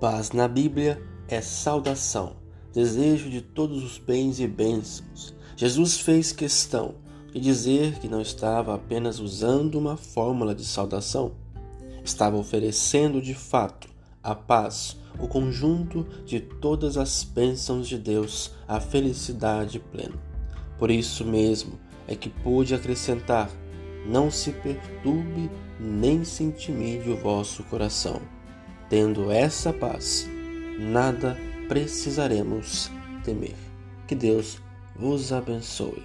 Paz na Bíblia é saudação, desejo de todos os bens e bênçãos. Jesus fez questão de dizer que não estava apenas usando uma fórmula de saudação, estava oferecendo de fato a paz, o conjunto de todas as bênçãos de Deus, a felicidade plena. Por isso mesmo é que pude acrescentar: não se perturbe nem se intimide o vosso coração Tendo essa paz, nada precisaremos temer. Que Deus vos abençoe.